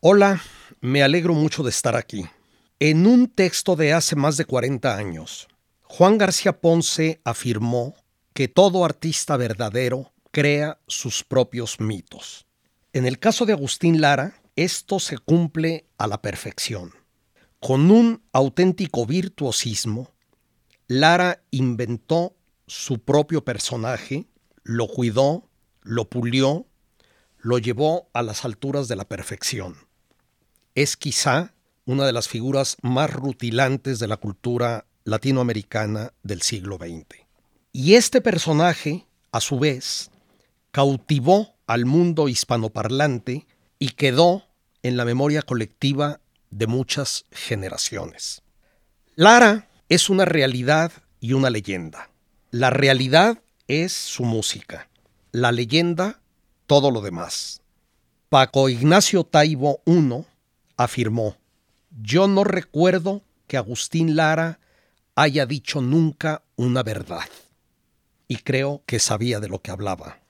Hola, me alegro mucho de estar aquí. En un texto de hace más de 40 años, Juan García Ponce afirmó que todo artista verdadero crea sus propios mitos. En el caso de Agustín Lara, esto se cumple a la perfección. Con un auténtico virtuosismo, Lara inventó su propio personaje, lo cuidó, lo pulió, lo llevó a las alturas de la perfección es quizá una de las figuras más rutilantes de la cultura latinoamericana del siglo XX. Y este personaje, a su vez, cautivó al mundo hispanoparlante y quedó en la memoria colectiva de muchas generaciones. Lara es una realidad y una leyenda. La realidad es su música, la leyenda todo lo demás. Paco Ignacio Taibo I afirmó, yo no recuerdo que Agustín Lara haya dicho nunca una verdad. Y creo que sabía de lo que hablaba.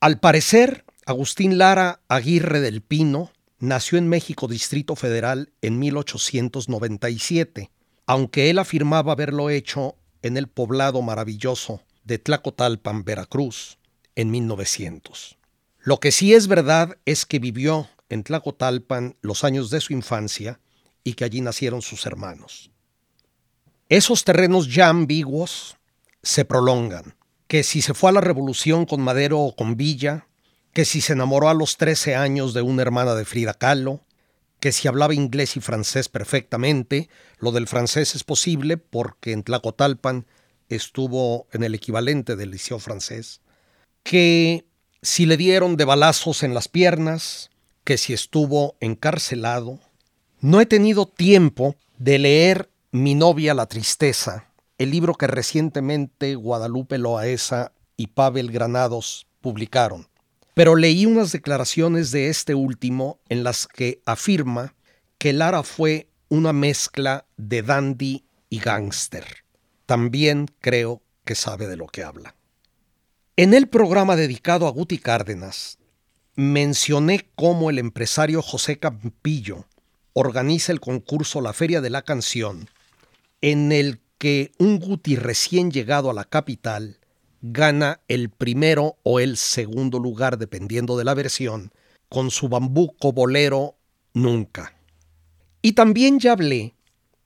Al parecer, Agustín Lara Aguirre del Pino nació en México Distrito Federal en 1897, aunque él afirmaba haberlo hecho en el poblado maravilloso de Tlacotalpan, Veracruz, en 1900. Lo que sí es verdad es que vivió en Tlacotalpan los años de su infancia y que allí nacieron sus hermanos. Esos terrenos ya ambiguos se prolongan, que si se fue a la revolución con Madero o con Villa, que si se enamoró a los 13 años de una hermana de Frida Kahlo, que si hablaba inglés y francés perfectamente, lo del francés es posible porque en Tlacotalpan estuvo en el equivalente del liceo francés, que si le dieron de balazos en las piernas, que si estuvo encarcelado. No he tenido tiempo de leer Mi novia la tristeza, el libro que recientemente Guadalupe Loaesa y Pavel Granados publicaron. Pero leí unas declaraciones de este último en las que afirma que Lara fue una mezcla de dandy y gángster. También creo que sabe de lo que habla. En el programa dedicado a Guti Cárdenas, mencioné cómo el empresario José Campillo organiza el concurso La Feria de la Canción, en el que un Guti recién llegado a la capital gana el primero o el segundo lugar, dependiendo de la versión, con su bambuco bolero Nunca. Y también ya hablé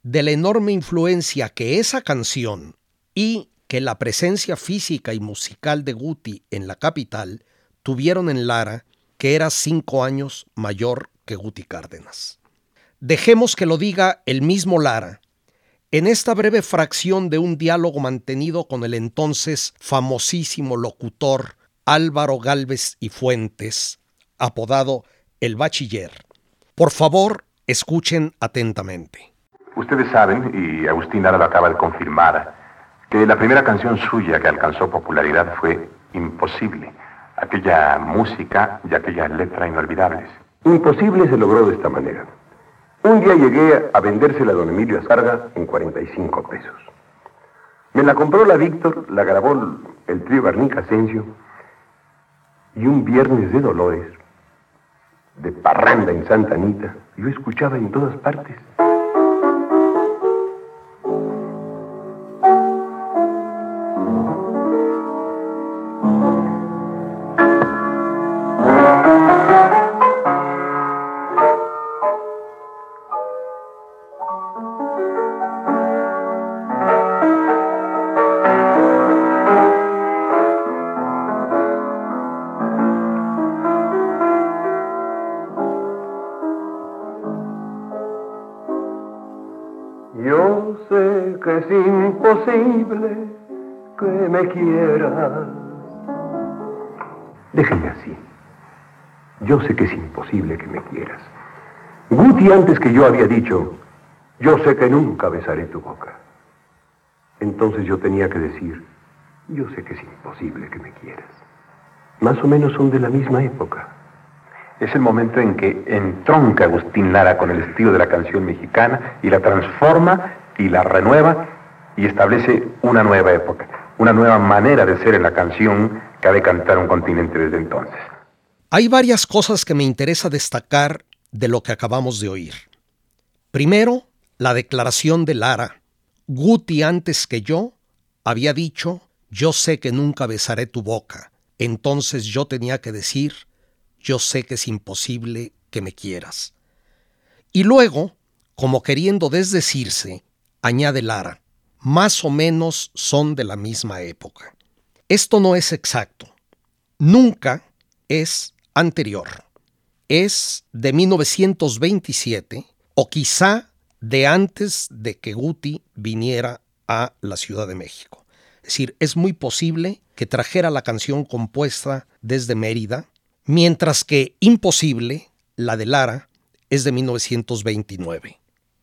de la enorme influencia que esa canción y que la presencia física y musical de Guti en la capital tuvieron en Lara que era cinco años mayor que Guti Cárdenas. Dejemos que lo diga el mismo Lara, en esta breve fracción de un diálogo mantenido con el entonces famosísimo locutor Álvaro Galvez y Fuentes, apodado El Bachiller. Por favor, escuchen atentamente. Ustedes saben, y Agustín Lara lo acaba de confirmar, que la primera canción suya que alcanzó popularidad fue Imposible aquella música y aquellas letras inolvidables. Imposible se logró de esta manera. Un día llegué a vendérsela a don Emilio Ascarga en 45 pesos. Me la compró la Víctor, la grabó el trío Barnica Asensio y un viernes de Dolores, de parranda en Santa Anita, yo escuchaba en todas partes. Yo sé que es imposible que me quieras. Guti antes que yo había dicho, yo sé que nunca besaré tu boca. Entonces yo tenía que decir, yo sé que es imposible que me quieras. Más o menos son de la misma época. Es el momento en que entronca Agustín Lara con el estilo de la canción mexicana y la transforma y la renueva y establece una nueva época, una nueva manera de ser en la canción que ha de cantar un continente desde entonces. Hay varias cosas que me interesa destacar de lo que acabamos de oír. Primero, la declaración de Lara. Guti antes que yo había dicho, yo sé que nunca besaré tu boca. Entonces yo tenía que decir, yo sé que es imposible que me quieras. Y luego, como queriendo desdecirse, añade Lara, más o menos son de la misma época. Esto no es exacto. Nunca es anterior. Es de 1927 o quizá de antes de que Guti viniera a la Ciudad de México. Es decir, es muy posible que trajera la canción compuesta desde Mérida, mientras que imposible, la de Lara, es de 1929.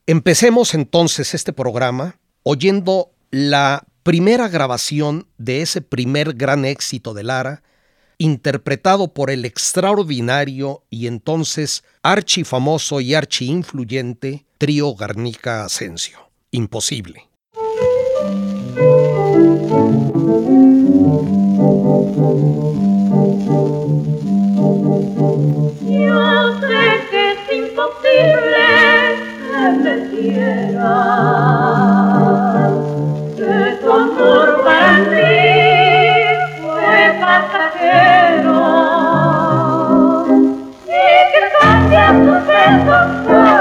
Empecemos entonces este programa oyendo la primera grabación de ese primer gran éxito de Lara, interpretado por el extraordinario y entonces archifamoso y archiinfluyente trío Garnica Asensio. Imposible. Yo sé que es imposible que me. quiero. Y que cambia tu beso.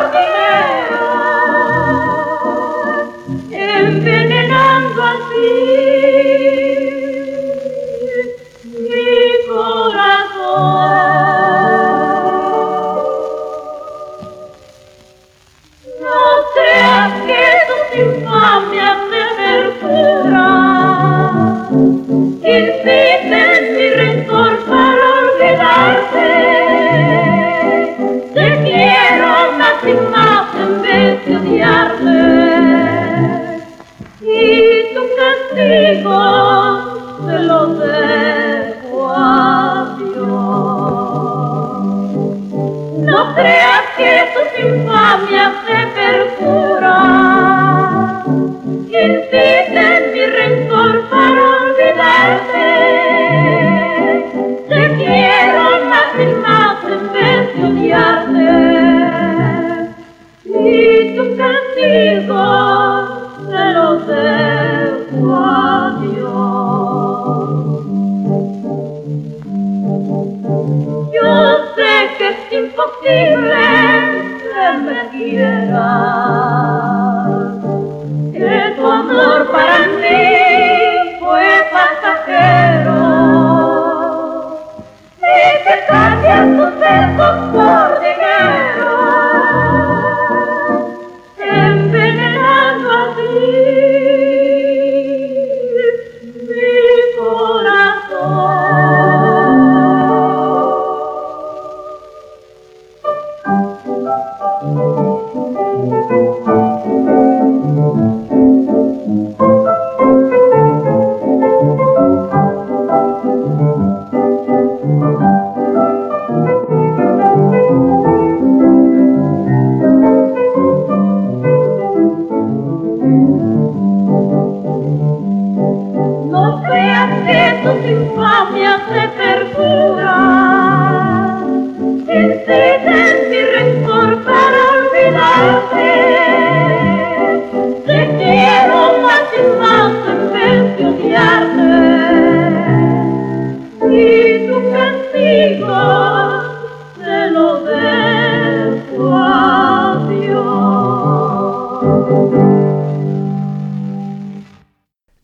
Yeah.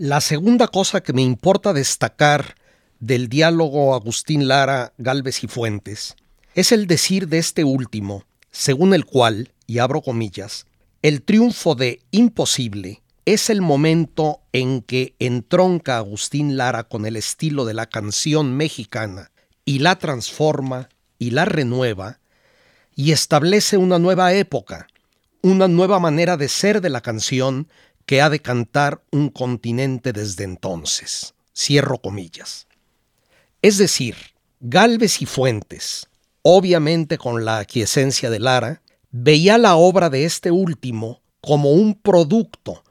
La segunda cosa que me importa destacar del diálogo Agustín Lara, Galvez y Fuentes es el decir de este último, según el cual, y abro comillas, el triunfo de Imposible es el momento en que entronca Agustín Lara con el estilo de la canción mexicana y la transforma y la renueva y establece una nueva época, una nueva manera de ser de la canción que ha de cantar un continente desde entonces. Cierro comillas. Es decir, Galvez y Fuentes, obviamente con la aquiescencia de Lara, veía la obra de este último como un producto,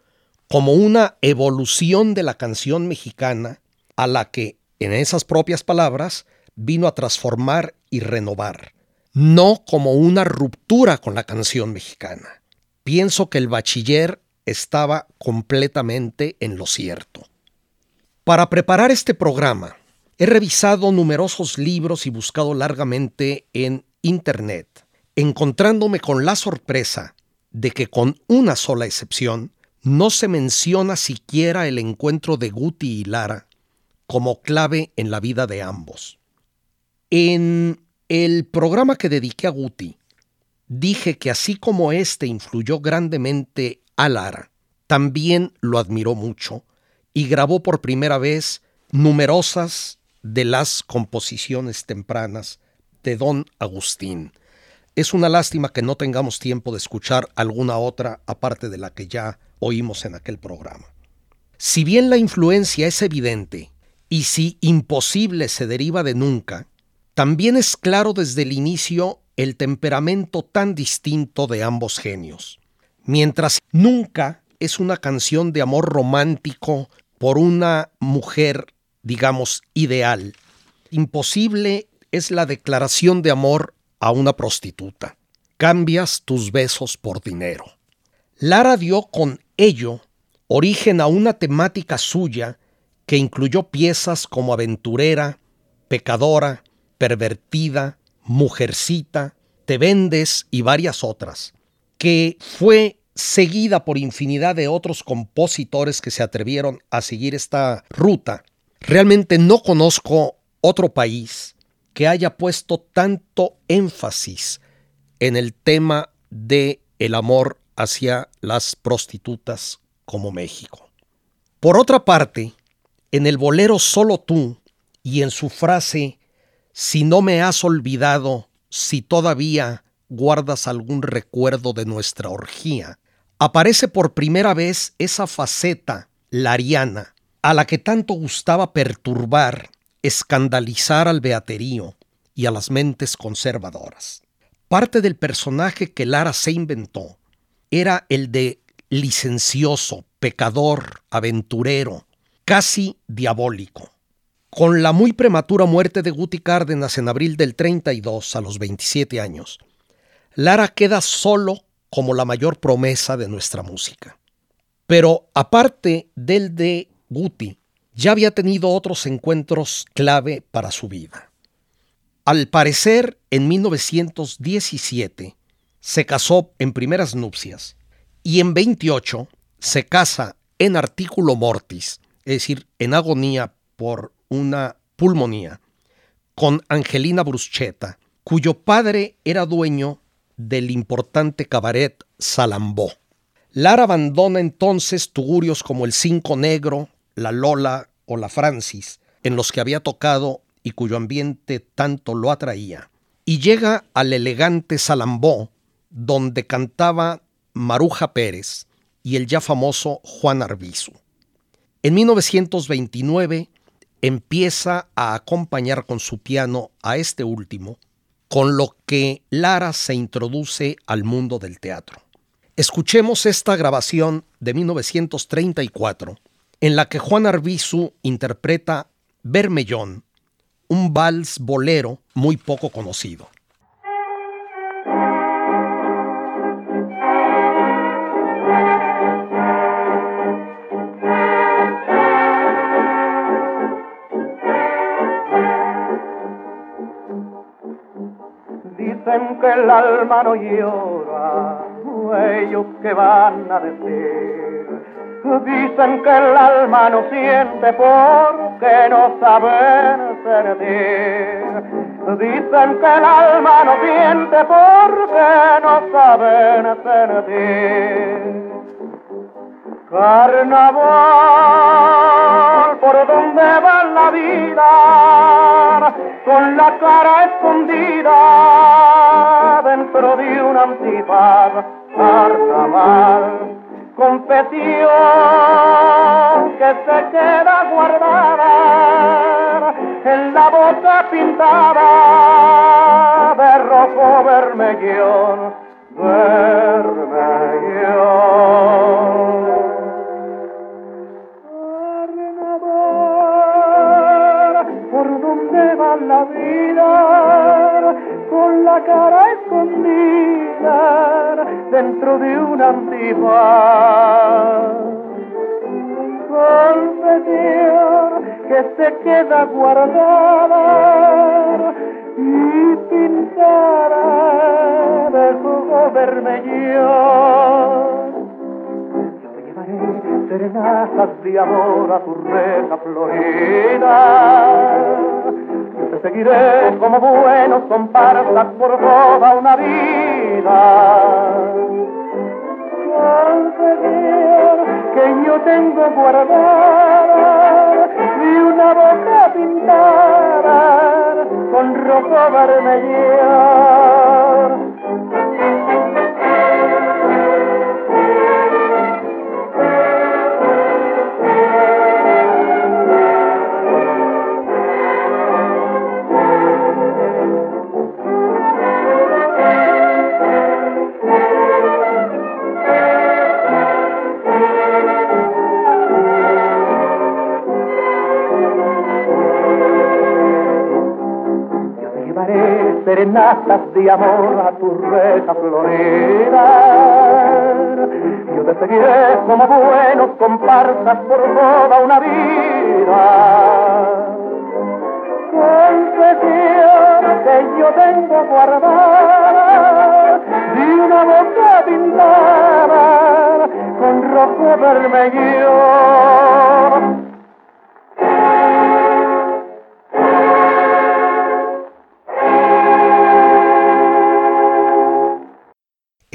como una evolución de la canción mexicana a la que, en esas propias palabras, vino a transformar y renovar, no como una ruptura con la canción mexicana. Pienso que el bachiller estaba completamente en lo cierto. Para preparar este programa, he revisado numerosos libros y buscado largamente en Internet, encontrándome con la sorpresa de que con una sola excepción, no se menciona siquiera el encuentro de Guti y Lara como clave en la vida de ambos. En el programa que dediqué a Guti, dije que así como éste influyó grandemente a Lara, también lo admiró mucho y grabó por primera vez numerosas de las composiciones tempranas de don Agustín. Es una lástima que no tengamos tiempo de escuchar alguna otra aparte de la que ya oímos en aquel programa. Si bien la influencia es evidente y si imposible se deriva de nunca, también es claro desde el inicio el temperamento tan distinto de ambos genios. Mientras nunca es una canción de amor romántico por una mujer, digamos, ideal, imposible es la declaración de amor a una prostituta. Cambias tus besos por dinero. Lara dio con ello origen a una temática suya que incluyó piezas como aventurera, pecadora, pervertida, mujercita, te vendes y varias otras, que fue seguida por infinidad de otros compositores que se atrevieron a seguir esta ruta. Realmente no conozco otro país que haya puesto tanto énfasis en el tema de el amor hacia las prostitutas como México. Por otra parte, en el bolero Solo tú y en su frase Si no me has olvidado, si todavía guardas algún recuerdo de nuestra orgía, aparece por primera vez esa faceta lariana a la que tanto gustaba perturbar, escandalizar al beaterío y a las mentes conservadoras. Parte del personaje que Lara se inventó era el de licencioso, pecador, aventurero, casi diabólico. Con la muy prematura muerte de Guti Cárdenas en abril del 32 a los 27 años, Lara queda solo como la mayor promesa de nuestra música. Pero aparte del de Guti, ya había tenido otros encuentros clave para su vida. Al parecer, en 1917, se casó en primeras nupcias y en 28 se casa en artículo mortis, es decir, en agonía por una pulmonía, con Angelina Bruschetta, cuyo padre era dueño del importante cabaret Salambó. Lara abandona entonces tugurios como el Cinco Negro, la Lola o la Francis, en los que había tocado y cuyo ambiente tanto lo atraía, y llega al elegante Salambó, donde cantaba Maruja Pérez y el ya famoso Juan Arbizu. En 1929 empieza a acompañar con su piano a este último, con lo que Lara se introduce al mundo del teatro. Escuchemos esta grabación de 1934, en la que Juan Arbizu interpreta Bermellón, un vals bolero muy poco conocido. Dicen que el alma no llora, ellos que van a decir. Dicen que el alma no siente porque no saben sentir. Dicen que el alma no siente porque no saben sentir. Carnaval, por donde va la vida, con la cara escondida dentro de un antifaz. Carnaval, confesión que se queda guardada en la boca pintada de rojo vermellón, vermellón. La vida con la cara escondida dentro de un antifaz. Confesión que se queda guardada y pintada de jugo vermellón. Yo te llevaré serenatas de amor a tu reja florida seguiré como buenos comparsas por toda una vida. Conseguir que yo tengo guardada y una boca pintada con rojo vermellón serenatas de amor a tu reja florida. Yo te seguiré como buenos comparsas por toda una vida. Confesión que yo tengo guardada de una boca pintada con rojo vermelho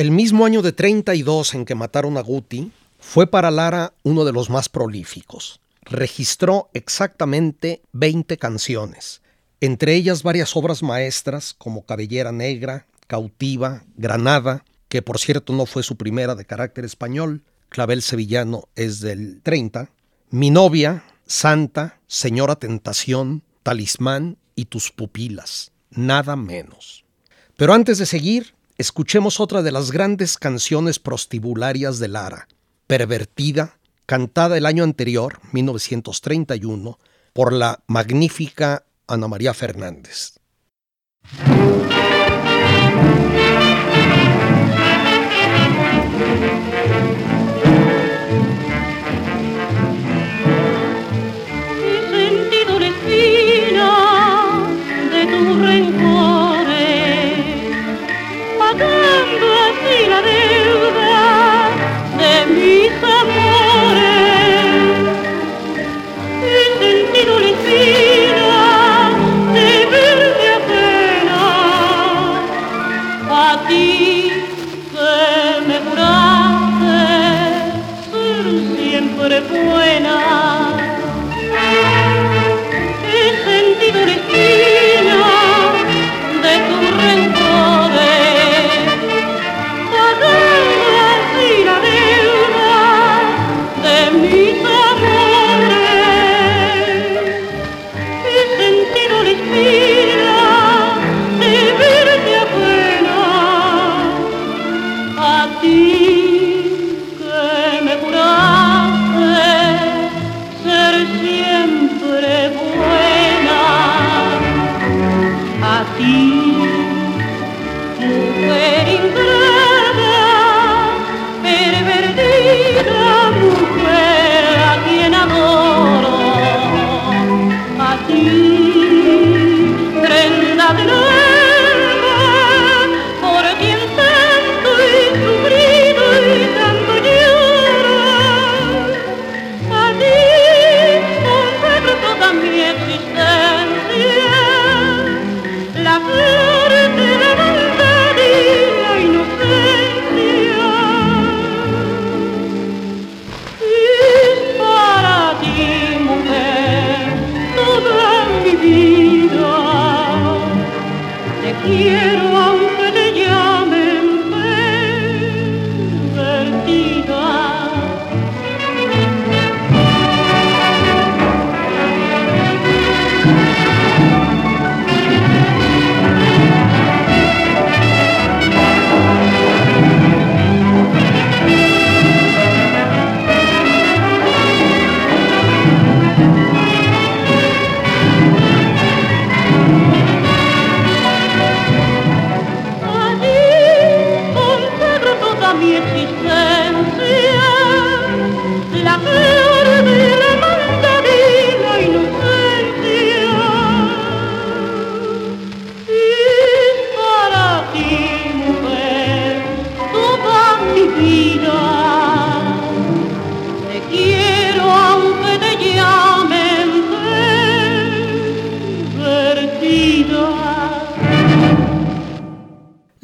El mismo año de 32 en que mataron a Guti fue para Lara uno de los más prolíficos. Registró exactamente 20 canciones, entre ellas varias obras maestras como Cabellera Negra, Cautiva, Granada, que por cierto no fue su primera de carácter español, Clavel Sevillano es del 30, Mi novia, Santa, Señora Tentación, Talismán y Tus pupilas, nada menos. Pero antes de seguir, escuchemos otra de las grandes canciones prostibularias de Lara, Pervertida, cantada el año anterior, 1931, por la magnífica Ana María Fernández.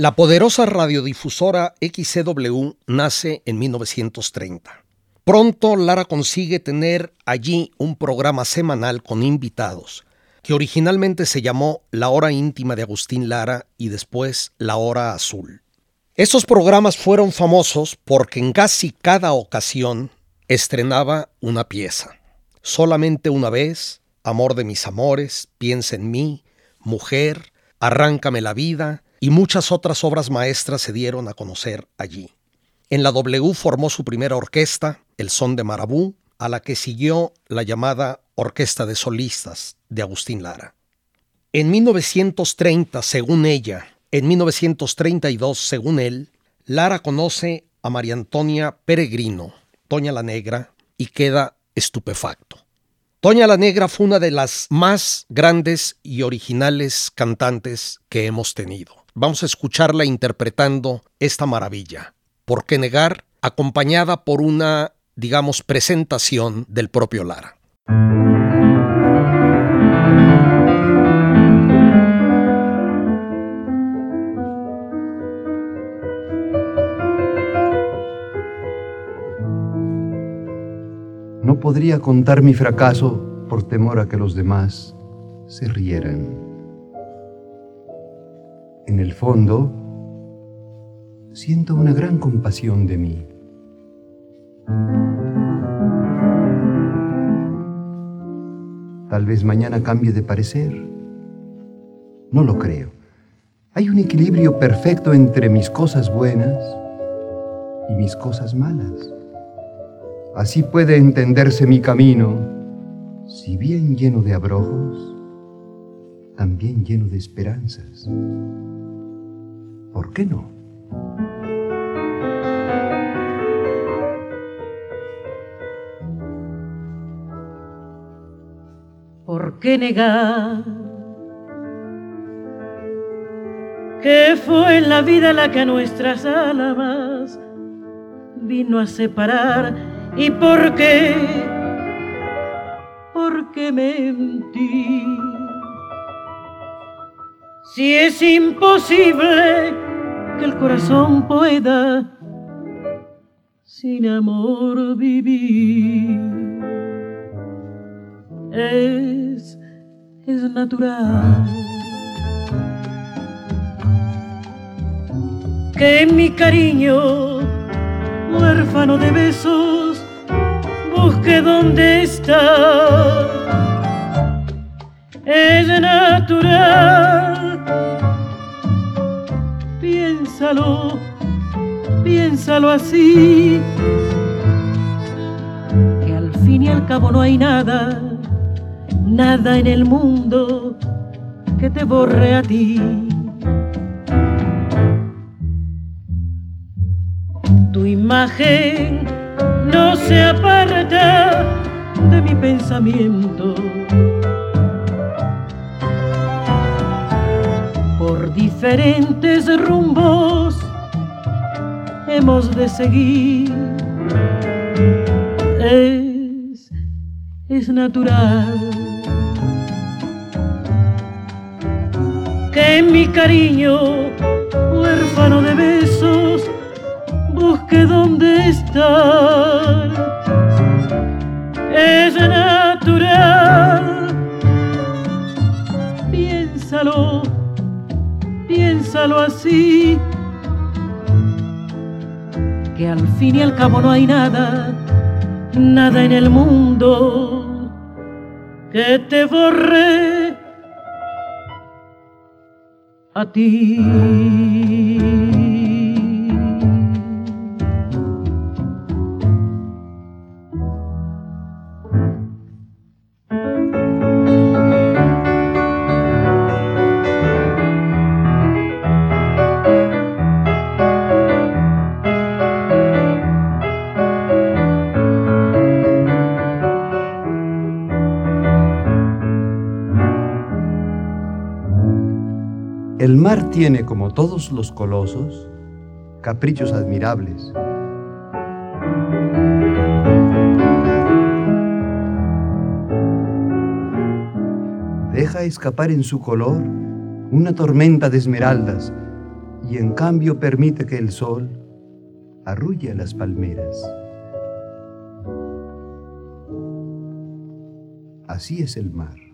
La poderosa radiodifusora XCW nace en 1930. Pronto Lara consigue tener allí un programa semanal con invitados, que originalmente se llamó La Hora Íntima de Agustín Lara y después La Hora Azul. Estos programas fueron famosos porque en casi cada ocasión estrenaba una pieza. Solamente una vez, Amor de mis amores, Piensa en mí, Mujer, Arráncame la vida y muchas otras obras maestras se dieron a conocer allí. En la W formó su primera orquesta, el Son de Marabú, a la que siguió la llamada Orquesta de Solistas de Agustín Lara. En 1930, según ella, en 1932, según él, Lara conoce a María Antonia Peregrino, Toña la Negra, y queda estupefacto. Toña la Negra fue una de las más grandes y originales cantantes que hemos tenido. Vamos a escucharla interpretando esta maravilla. ¿Por qué negar? acompañada por una, digamos, presentación del propio Lara. No podría contar mi fracaso por temor a que los demás se rieran. En el fondo, siento una gran compasión de mí. Tal vez mañana cambie de parecer. No lo creo. Hay un equilibrio perfecto entre mis cosas buenas y mis cosas malas. Así puede entenderse mi camino, si bien lleno de abrojos, también lleno de esperanzas. ¿Por qué no? ¿Por qué negar que fue la vida la que a nuestras almas vino a separar? ¿Y por qué? ¿Por qué mentir? Si es imposible que el corazón pueda sin amor vivir. Es, es natural que mi cariño, huérfano de besos, busque donde está. Es natural piénsalo, piénsalo así, que al fin y al cabo no hay nada, nada en el mundo que te borre a ti. Tu imagen no se aparta de mi pensamiento diferentes rumbos hemos de seguir. Es, es natural que mi cariño, huérfano de besos, busque dónde estar. Así, que al fin y al cabo no hay nada, nada en el mundo que te borre a ti. tiene, como todos los colosos, caprichos admirables. Deja escapar en su color una tormenta de esmeraldas y en cambio permite que el sol arrulle las palmeras. Así es el mar.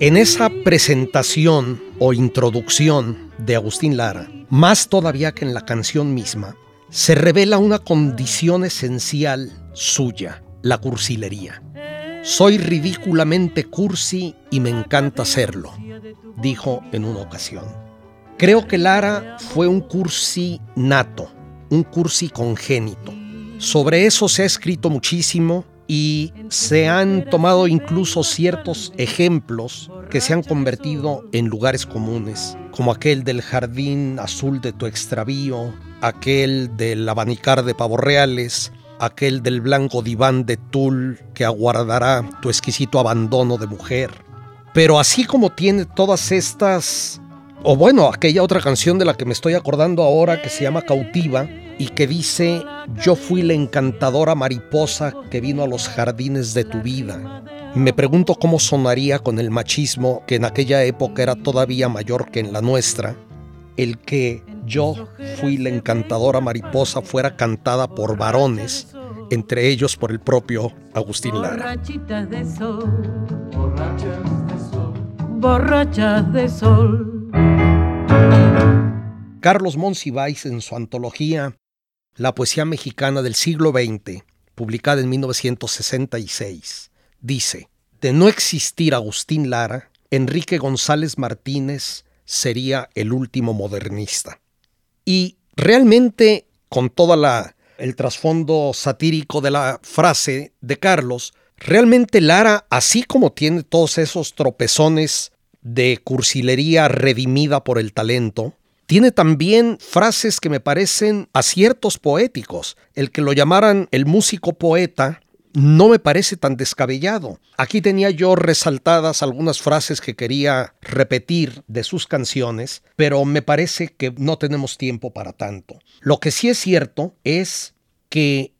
En esa presentación o introducción de Agustín Lara, más todavía que en la canción misma, se revela una condición esencial suya, la cursilería. Soy ridículamente cursi y me encanta serlo, dijo en una ocasión. Creo que Lara fue un cursi nato, un cursi congénito. Sobre eso se ha escrito muchísimo y se han tomado incluso ciertos ejemplos que se han convertido en lugares comunes, como aquel del jardín azul de tu extravío, aquel del abanicar de pavos reales, aquel del blanco diván de tul que aguardará tu exquisito abandono de mujer. Pero así como tiene todas estas, o bueno, aquella otra canción de la que me estoy acordando ahora que se llama Cautiva, y que dice, yo fui la encantadora mariposa que vino a los jardines de tu vida. Me pregunto cómo sonaría con el machismo que en aquella época era todavía mayor que en la nuestra, el que yo fui la encantadora mariposa fuera cantada por varones, entre ellos por el propio Agustín Lara. de sol, borrachas de sol. Carlos Monsiváis en su antología la poesía mexicana del siglo XX, publicada en 1966, dice, de no existir Agustín Lara, Enrique González Martínez sería el último modernista. Y realmente, con todo el trasfondo satírico de la frase de Carlos, realmente Lara, así como tiene todos esos tropezones de cursilería redimida por el talento, tiene también frases que me parecen aciertos poéticos. El que lo llamaran el músico poeta no me parece tan descabellado. Aquí tenía yo resaltadas algunas frases que quería repetir de sus canciones, pero me parece que no tenemos tiempo para tanto. Lo que sí es cierto es que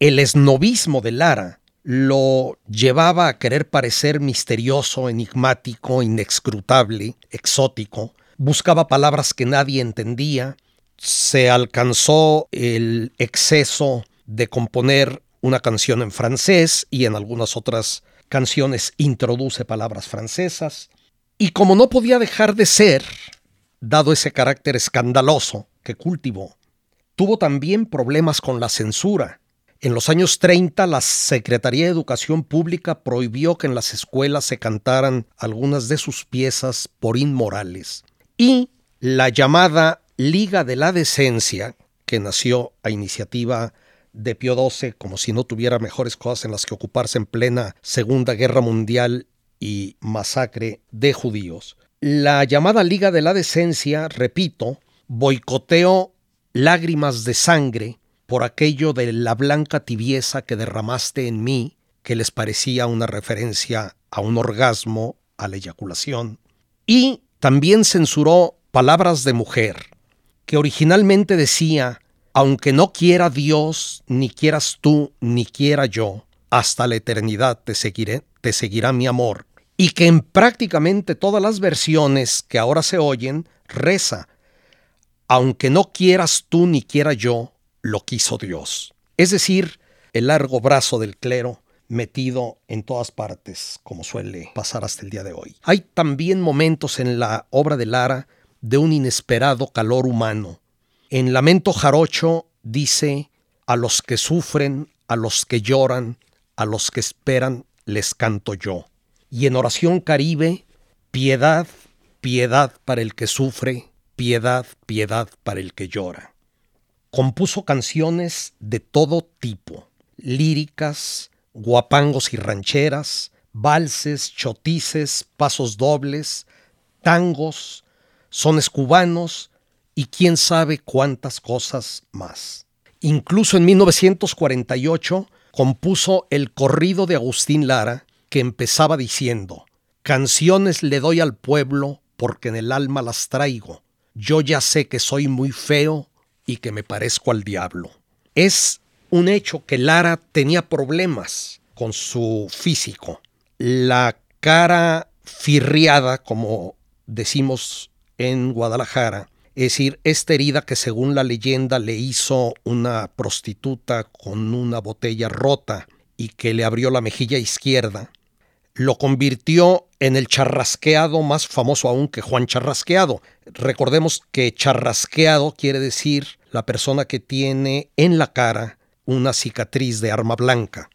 el esnovismo de Lara lo llevaba a querer parecer misterioso, enigmático, inexcrutable, exótico, buscaba palabras que nadie entendía, se alcanzó el exceso de componer una canción en francés y en algunas otras canciones introduce palabras francesas. Y como no podía dejar de ser, dado ese carácter escandaloso que cultivó, tuvo también problemas con la censura. En los años 30 la Secretaría de Educación Pública prohibió que en las escuelas se cantaran algunas de sus piezas por inmorales y la llamada Liga de la Decencia, que nació a iniciativa de Pío XII, como si no tuviera mejores cosas en las que ocuparse en plena Segunda Guerra Mundial y masacre de judíos. La llamada Liga de la Decencia, repito, boicoteó lágrimas de sangre por aquello de la blanca tibieza que derramaste en mí, que les parecía una referencia a un orgasmo, a la eyaculación, y también censuró Palabras de Mujer, que originalmente decía, aunque no quiera Dios, ni quieras tú, ni quiera yo, hasta la eternidad te seguiré, te seguirá mi amor, y que en prácticamente todas las versiones que ahora se oyen reza, aunque no quieras tú ni quiera yo, lo quiso Dios. Es decir, el largo brazo del clero metido en todas partes, como suele pasar hasta el día de hoy. Hay también momentos en la obra de Lara de un inesperado calor humano. En Lamento Jarocho dice, a los que sufren, a los que lloran, a los que esperan, les canto yo. Y en Oración Caribe, piedad, piedad para el que sufre, piedad, piedad para el que llora. Compuso canciones de todo tipo, líricas, guapangos y rancheras, valses, chotices, pasos dobles, tangos, sones cubanos y quién sabe cuántas cosas más. Incluso en 1948 compuso el corrido de Agustín Lara que empezaba diciendo, Canciones le doy al pueblo porque en el alma las traigo. Yo ya sé que soy muy feo y que me parezco al diablo. Es un hecho que Lara tenía problemas con su físico. La cara firriada, como decimos en Guadalajara, es decir, esta herida que según la leyenda le hizo una prostituta con una botella rota y que le abrió la mejilla izquierda, lo convirtió en el charrasqueado más famoso aún que Juan Charrasqueado. Recordemos que charrasqueado quiere decir la persona que tiene en la cara una cicatriz de arma blanca.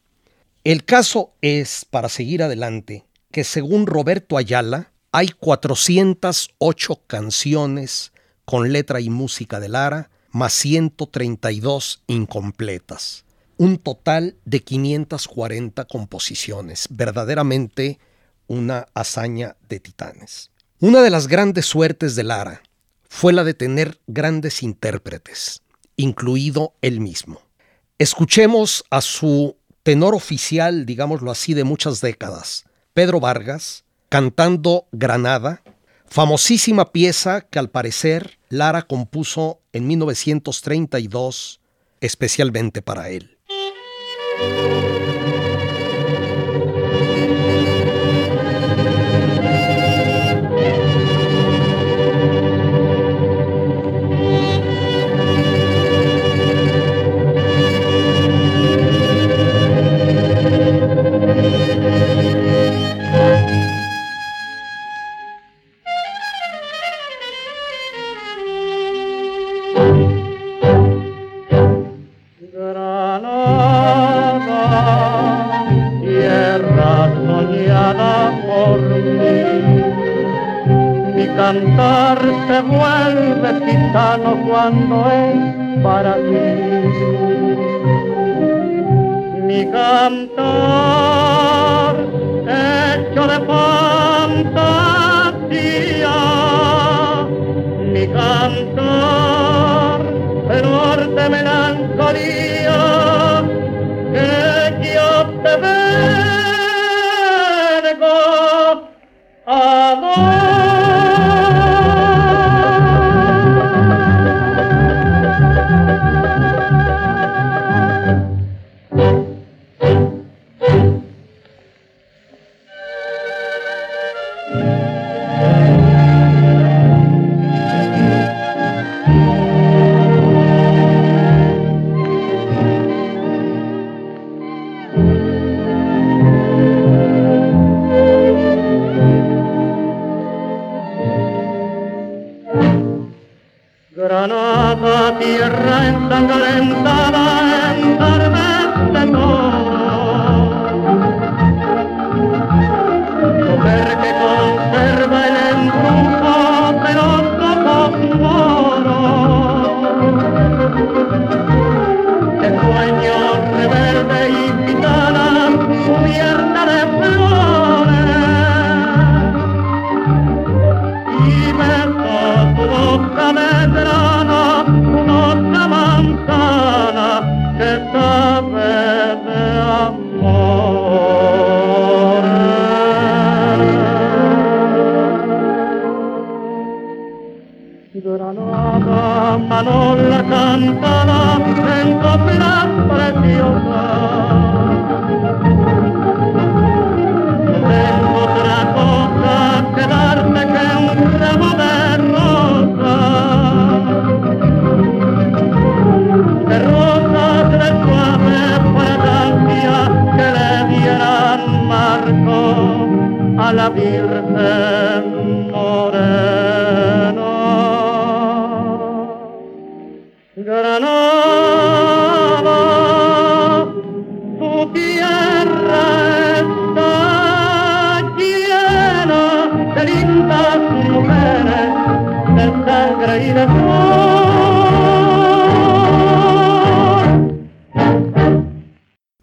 El caso es, para seguir adelante, que según Roberto Ayala, hay 408 canciones con letra y música de Lara, más 132 incompletas. Un total de 540 composiciones, verdaderamente una hazaña de titanes. Una de las grandes suertes de Lara fue la de tener grandes intérpretes, incluido él mismo. Escuchemos a su tenor oficial, digámoslo así, de muchas décadas, Pedro Vargas, cantando Granada, famosísima pieza que al parecer Lara compuso en 1932 especialmente para él. Granada, tierra ensangrentada, en tardes de todo.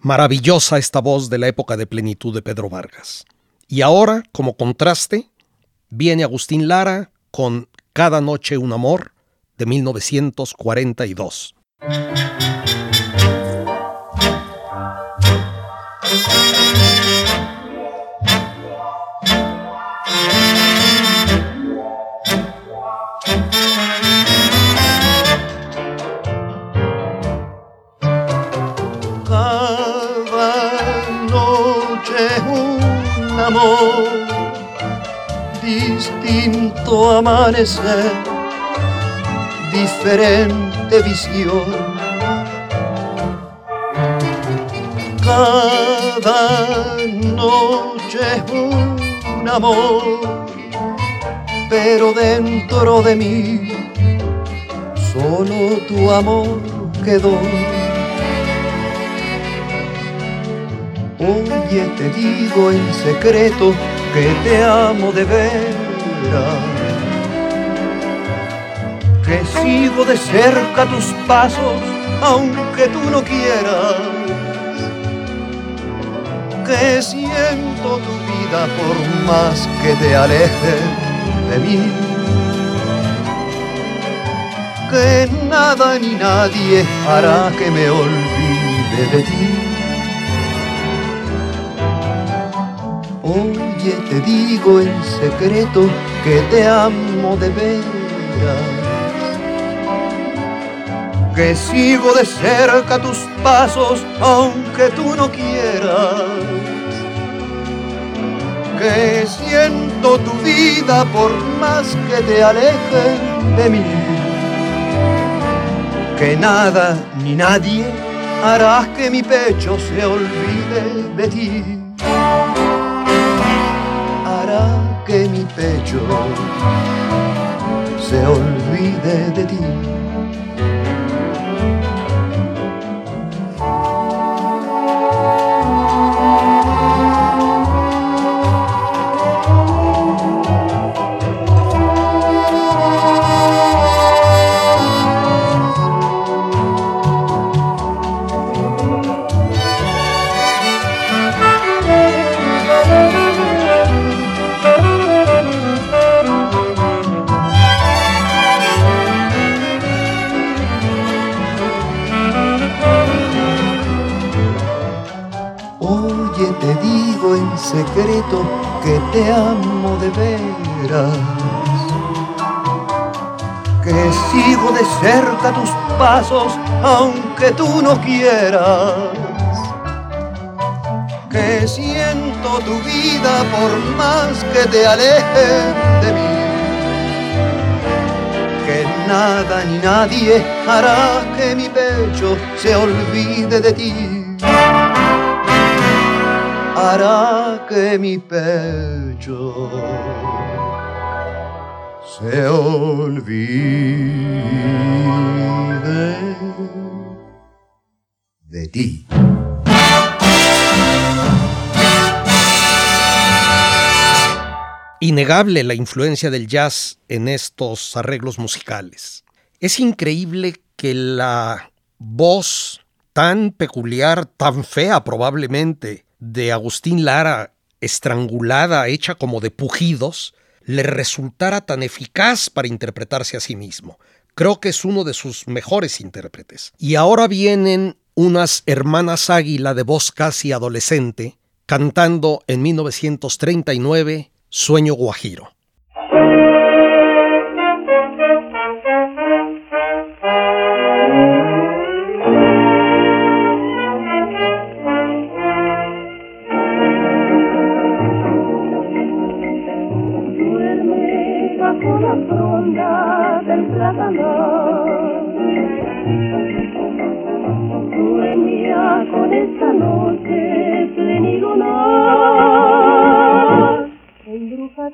Maravillosa esta voz de la época de plenitud de Pedro Vargas. Y ahora, como contraste, viene Agustín Lara con Cada noche un amor de 1942. Diferente visión. Cada noche es un amor, pero dentro de mí solo tu amor quedó. Oye, te digo en secreto que te amo de veras que sigo de cerca tus pasos, aunque tú no quieras, que siento tu vida por más que te aleje de mí, que nada ni nadie hará que me olvide de ti. Oye, te digo en secreto que te amo de veras que sigo de cerca tus pasos aunque tú no quieras, que siento tu vida por más que te alejen de mí, que nada ni nadie hará que mi pecho se olvide de ti, hará que mi pecho se olvide de ti. Que te amo de veras, que sigo de cerca tus pasos aunque tú no quieras, que siento tu vida por más que te aleje de mí, que nada ni nadie hará que mi pecho se olvide de ti hará que mi pecho se olvide de ti. Innegable la influencia del jazz en estos arreglos musicales. Es increíble que la voz tan peculiar, tan fea probablemente, de Agustín Lara, estrangulada, hecha como de pujidos, le resultara tan eficaz para interpretarse a sí mismo. Creo que es uno de sus mejores intérpretes. Y ahora vienen unas hermanas águila de voz casi adolescente, cantando en 1939 Sueño Guajiro.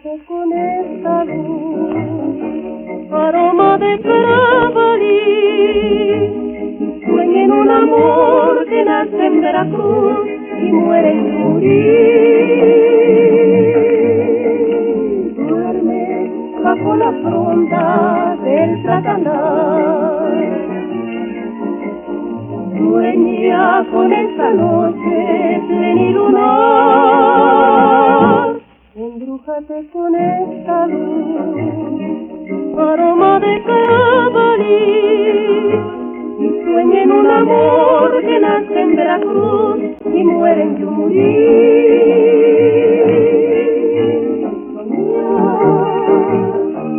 Embrújate con esta luz, aroma de carabalí, sueña en un amor que nace en Veracruz y muere en Turín. Duerme bajo la fronda del Satanás. Sueña con esta noche plenilunar. Embrújate con esta luz, aroma de cabalí. Y sueña en un amor que nace en Veracruz y y mueren yo morir.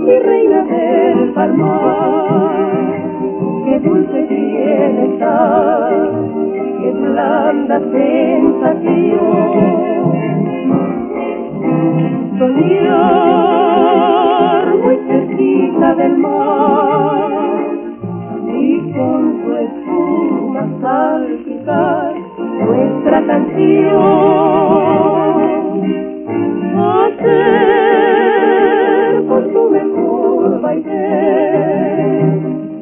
Mi reina del palmar, qué dulce tiene estar, qué blanda sensación. Soñar muy cerquita del mar y con su espuma salpicar nuestra canción. Hacer por tu mejor baile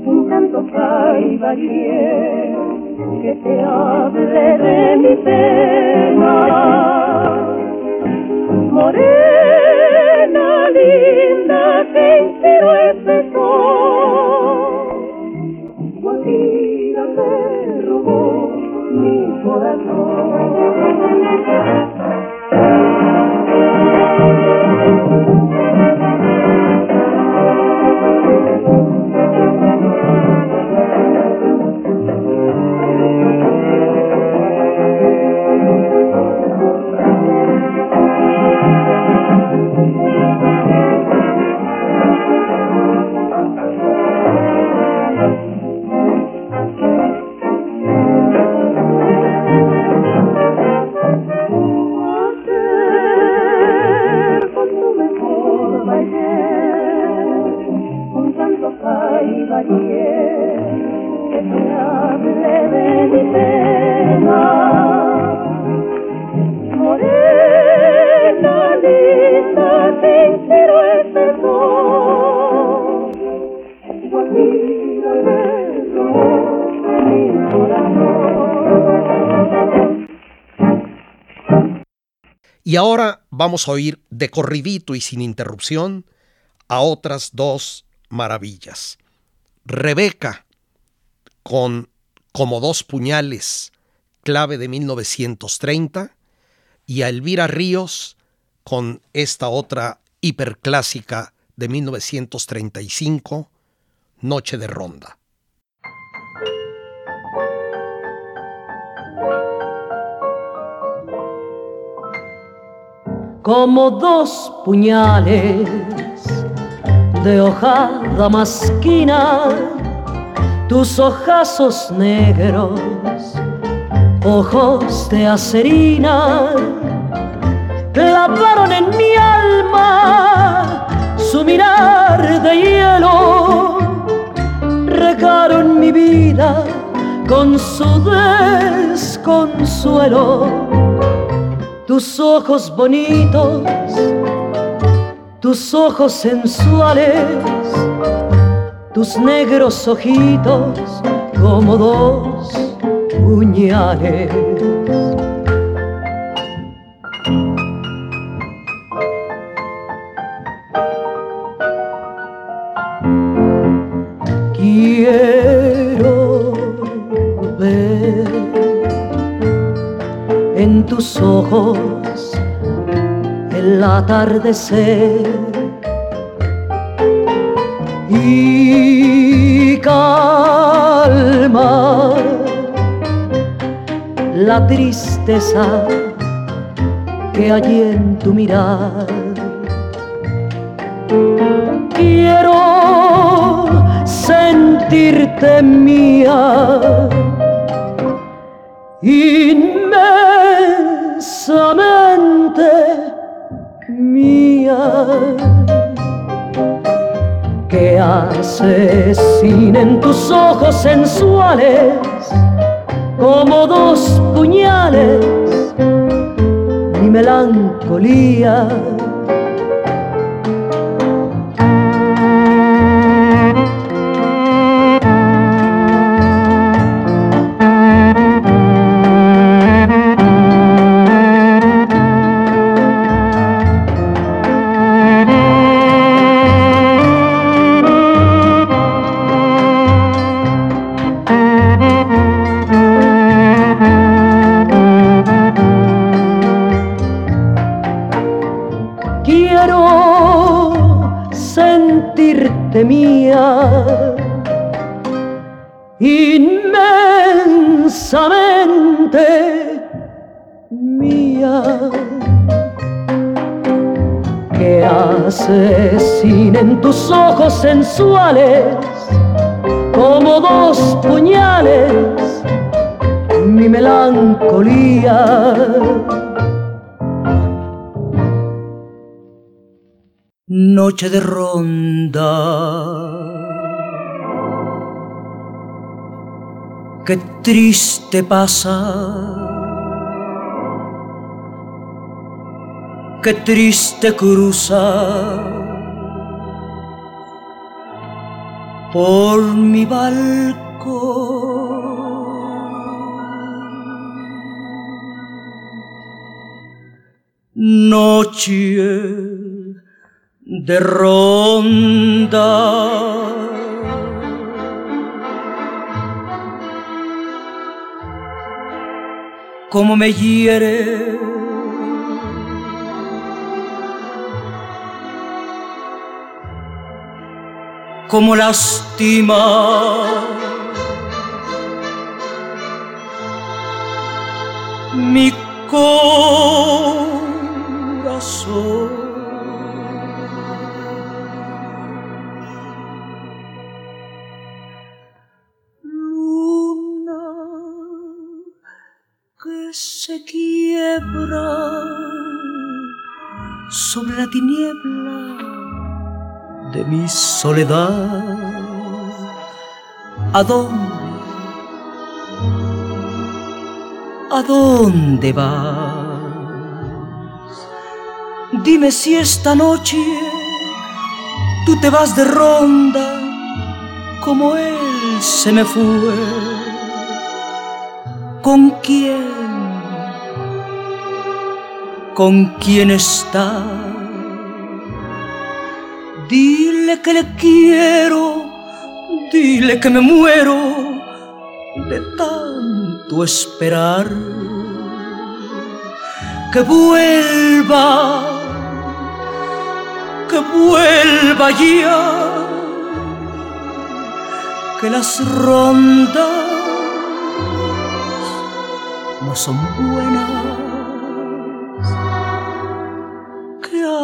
un canto caibarie que te hable de mi pena. Morena Hacer vamos a oír de corridito y sin interrupción a otras dos maravillas. Rebeca con Como dos puñales, clave de 1930, y a Elvira Ríos con esta otra hiperclásica de 1935, Noche de Ronda. Como dos puñales de hojada masquina, tus ojazos negros, ojos de acerina, clavaron en mi alma su mirar de hielo, regaron mi vida con su desconsuelo tus ojos bonitos, tus ojos sensuales, tus negros ojitos como dos puñales. Atardecer y calma la tristeza que hay en tu mirar. Quiero sentirte mía asesinen tus ojos sensuales como dos puñales mi melancolía De ronda. Qué triste pasa qué triste cruza por mi balcón. Noche de ronda. Como me hiere como lastima. Mi corazón. Se quiebra sobre la tiniebla de mi soledad. ¿A dónde? ¿A dónde vas? Dime si esta noche tú te vas de ronda como él se me fue. ¿Con quién? ¿Con quién estás? Dile que le quiero, dile que me muero de tanto esperar. Que vuelva, que vuelva ya, que las rondas no son buenas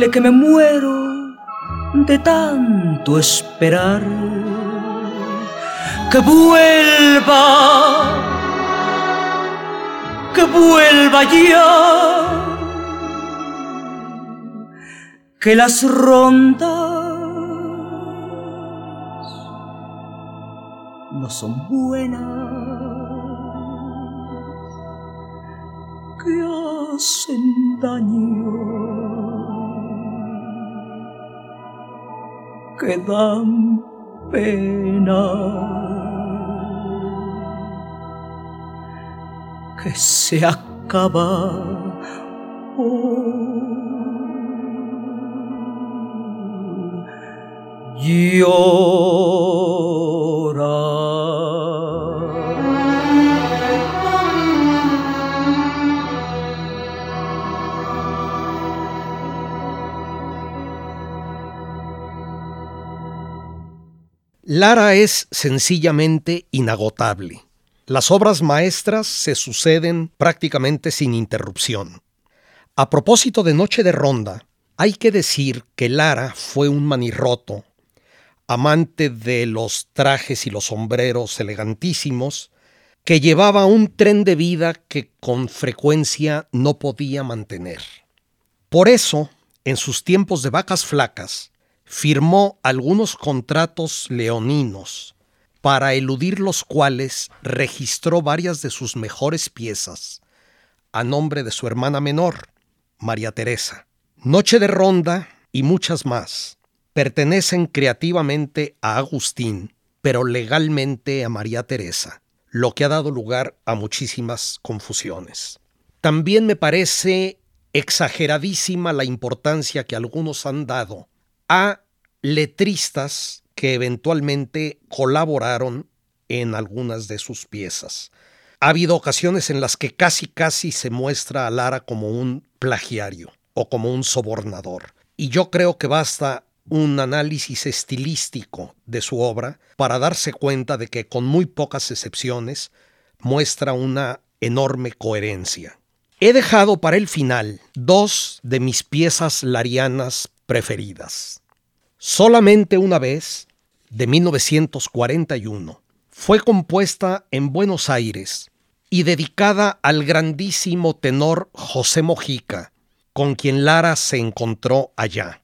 Dile que me muero de tanto esperar. Que vuelva, que vuelva ya. Que las rondas no son buenas. Que hacen daño. Que dan pena, que se acaba Lara es sencillamente inagotable. Las obras maestras se suceden prácticamente sin interrupción. A propósito de Noche de Ronda, hay que decir que Lara fue un manirroto, amante de los trajes y los sombreros elegantísimos, que llevaba un tren de vida que con frecuencia no podía mantener. Por eso, en sus tiempos de vacas flacas, firmó algunos contratos leoninos, para eludir los cuales registró varias de sus mejores piezas a nombre de su hermana menor, María Teresa. Noche de Ronda y muchas más pertenecen creativamente a Agustín, pero legalmente a María Teresa, lo que ha dado lugar a muchísimas confusiones. También me parece exageradísima la importancia que algunos han dado a letristas que eventualmente colaboraron en algunas de sus piezas. Ha habido ocasiones en las que casi casi se muestra a Lara como un plagiario o como un sobornador. Y yo creo que basta un análisis estilístico de su obra para darse cuenta de que con muy pocas excepciones muestra una enorme coherencia. He dejado para el final dos de mis piezas larianas preferidas. Solamente una vez, de 1941, fue compuesta en Buenos Aires y dedicada al grandísimo tenor José Mojica, con quien Lara se encontró allá.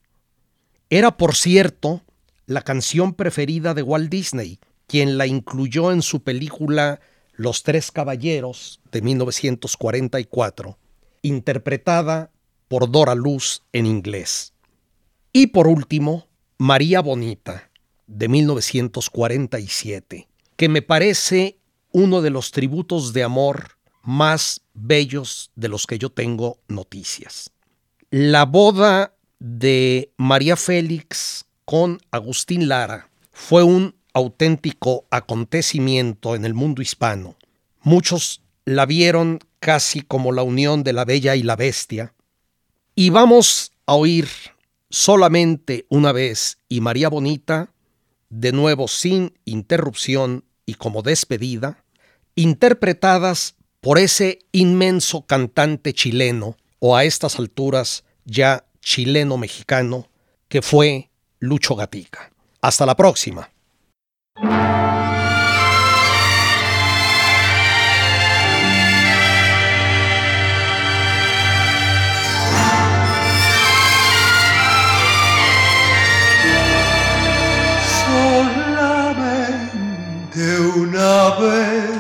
Era, por cierto, la canción preferida de Walt Disney, quien la incluyó en su película Los Tres Caballeros de 1944, interpretada por Dora Luz en inglés. Y por último, María Bonita, de 1947, que me parece uno de los tributos de amor más bellos de los que yo tengo noticias. La boda de María Félix con Agustín Lara fue un auténtico acontecimiento en el mundo hispano. Muchos la vieron casi como la unión de la bella y la bestia. Y vamos a oír solamente una vez y María Bonita, de nuevo sin interrupción y como despedida, interpretadas por ese inmenso cantante chileno, o a estas alturas ya chileno-mexicano, que fue Lucho Gatica. Hasta la próxima. Una vez.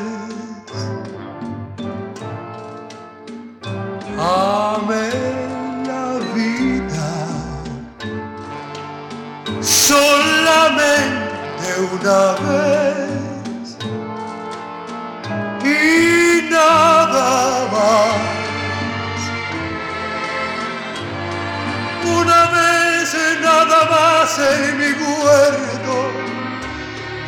Amé la vida solamente una vez y nada más. Una vez nada más en mi huerto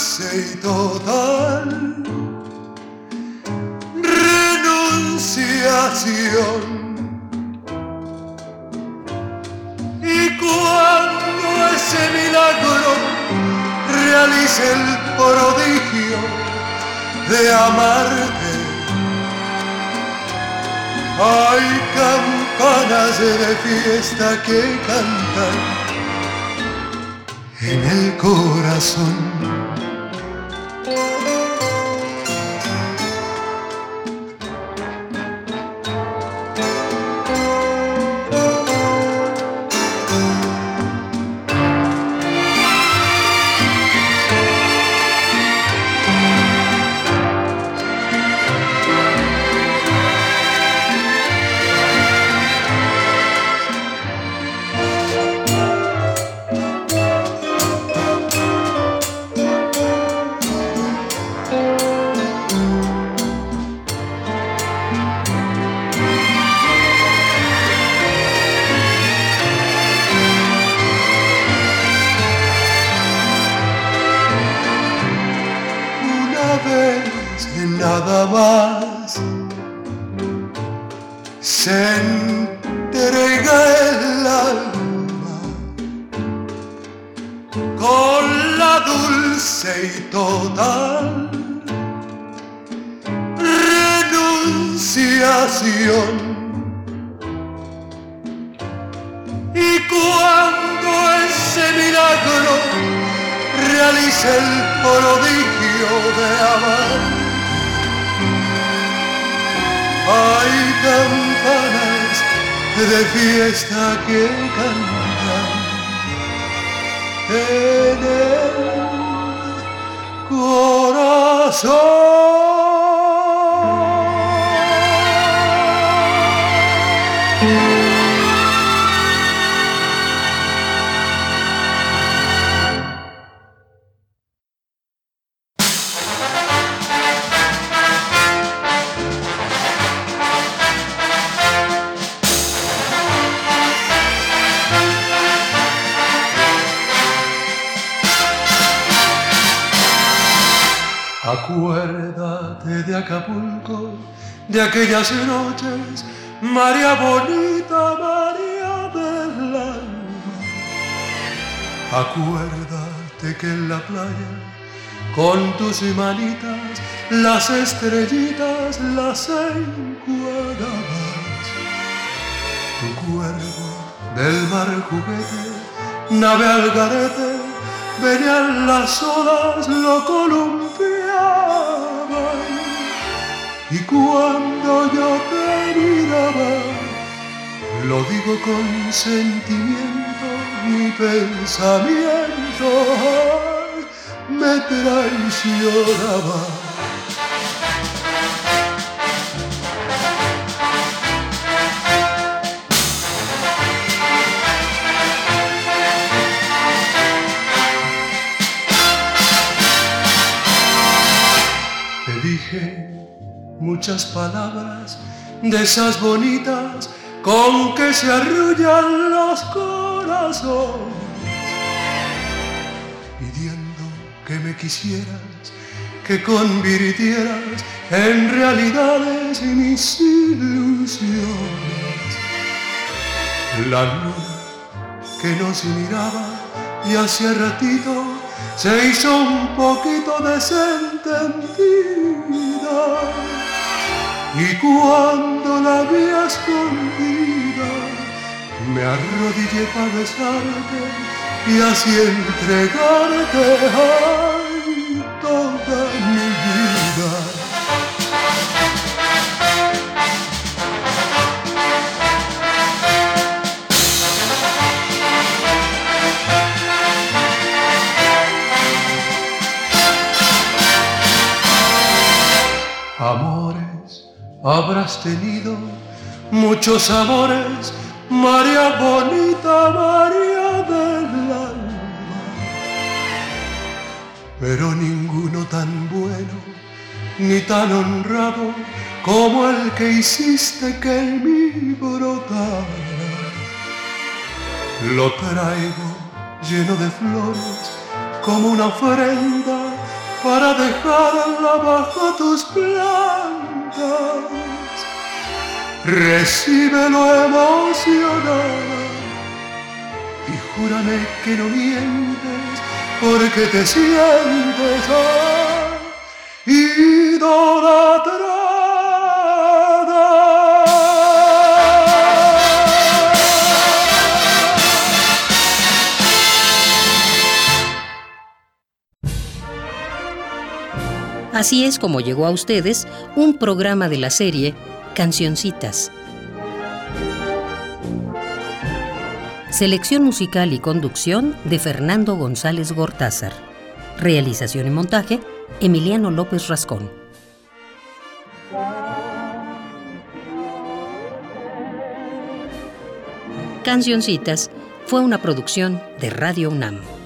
y total renunciación. Y cuando ese milagro realice el prodigio de amarte, hay campanas de fiesta que cantan en el corazón. Acuérdate de Acapulco, de aquellas noches, María bonita, María alma. Acuérdate que en la playa, con tus manitas, las estrellitas las encuadrabas. Tu cuerpo del mar juguete, nave al garete, venían las olas, lo Y cuando yo te miraba, lo digo con sentimiento, mi pensamiento me traicionaba. Muchas palabras de esas bonitas con que se arrullan los corazones, pidiendo que me quisieras, que convirtieras en realidades mis ilusiones. La luna que nos miraba y hacía ratito se hizo un poquito desentendida. Y cuando la vi escondida, me arrodillé para besarte y así entregarte ay, habrás tenido, muchos amores, María bonita, María del alma, pero ninguno tan bueno ni tan honrado como el que hiciste que en mí brotara. Lo traigo lleno de flores como una ofrenda para dejarla bajo tus plantas. Recíbelo emocionada y júrame que no mientes porque te sientes ay, idolatrada. Así es como llegó a ustedes un programa de la serie Cancioncitas. Selección musical y conducción de Fernando González Gortázar. Realización y montaje Emiliano López Rascón. Cancioncitas fue una producción de Radio UNAM.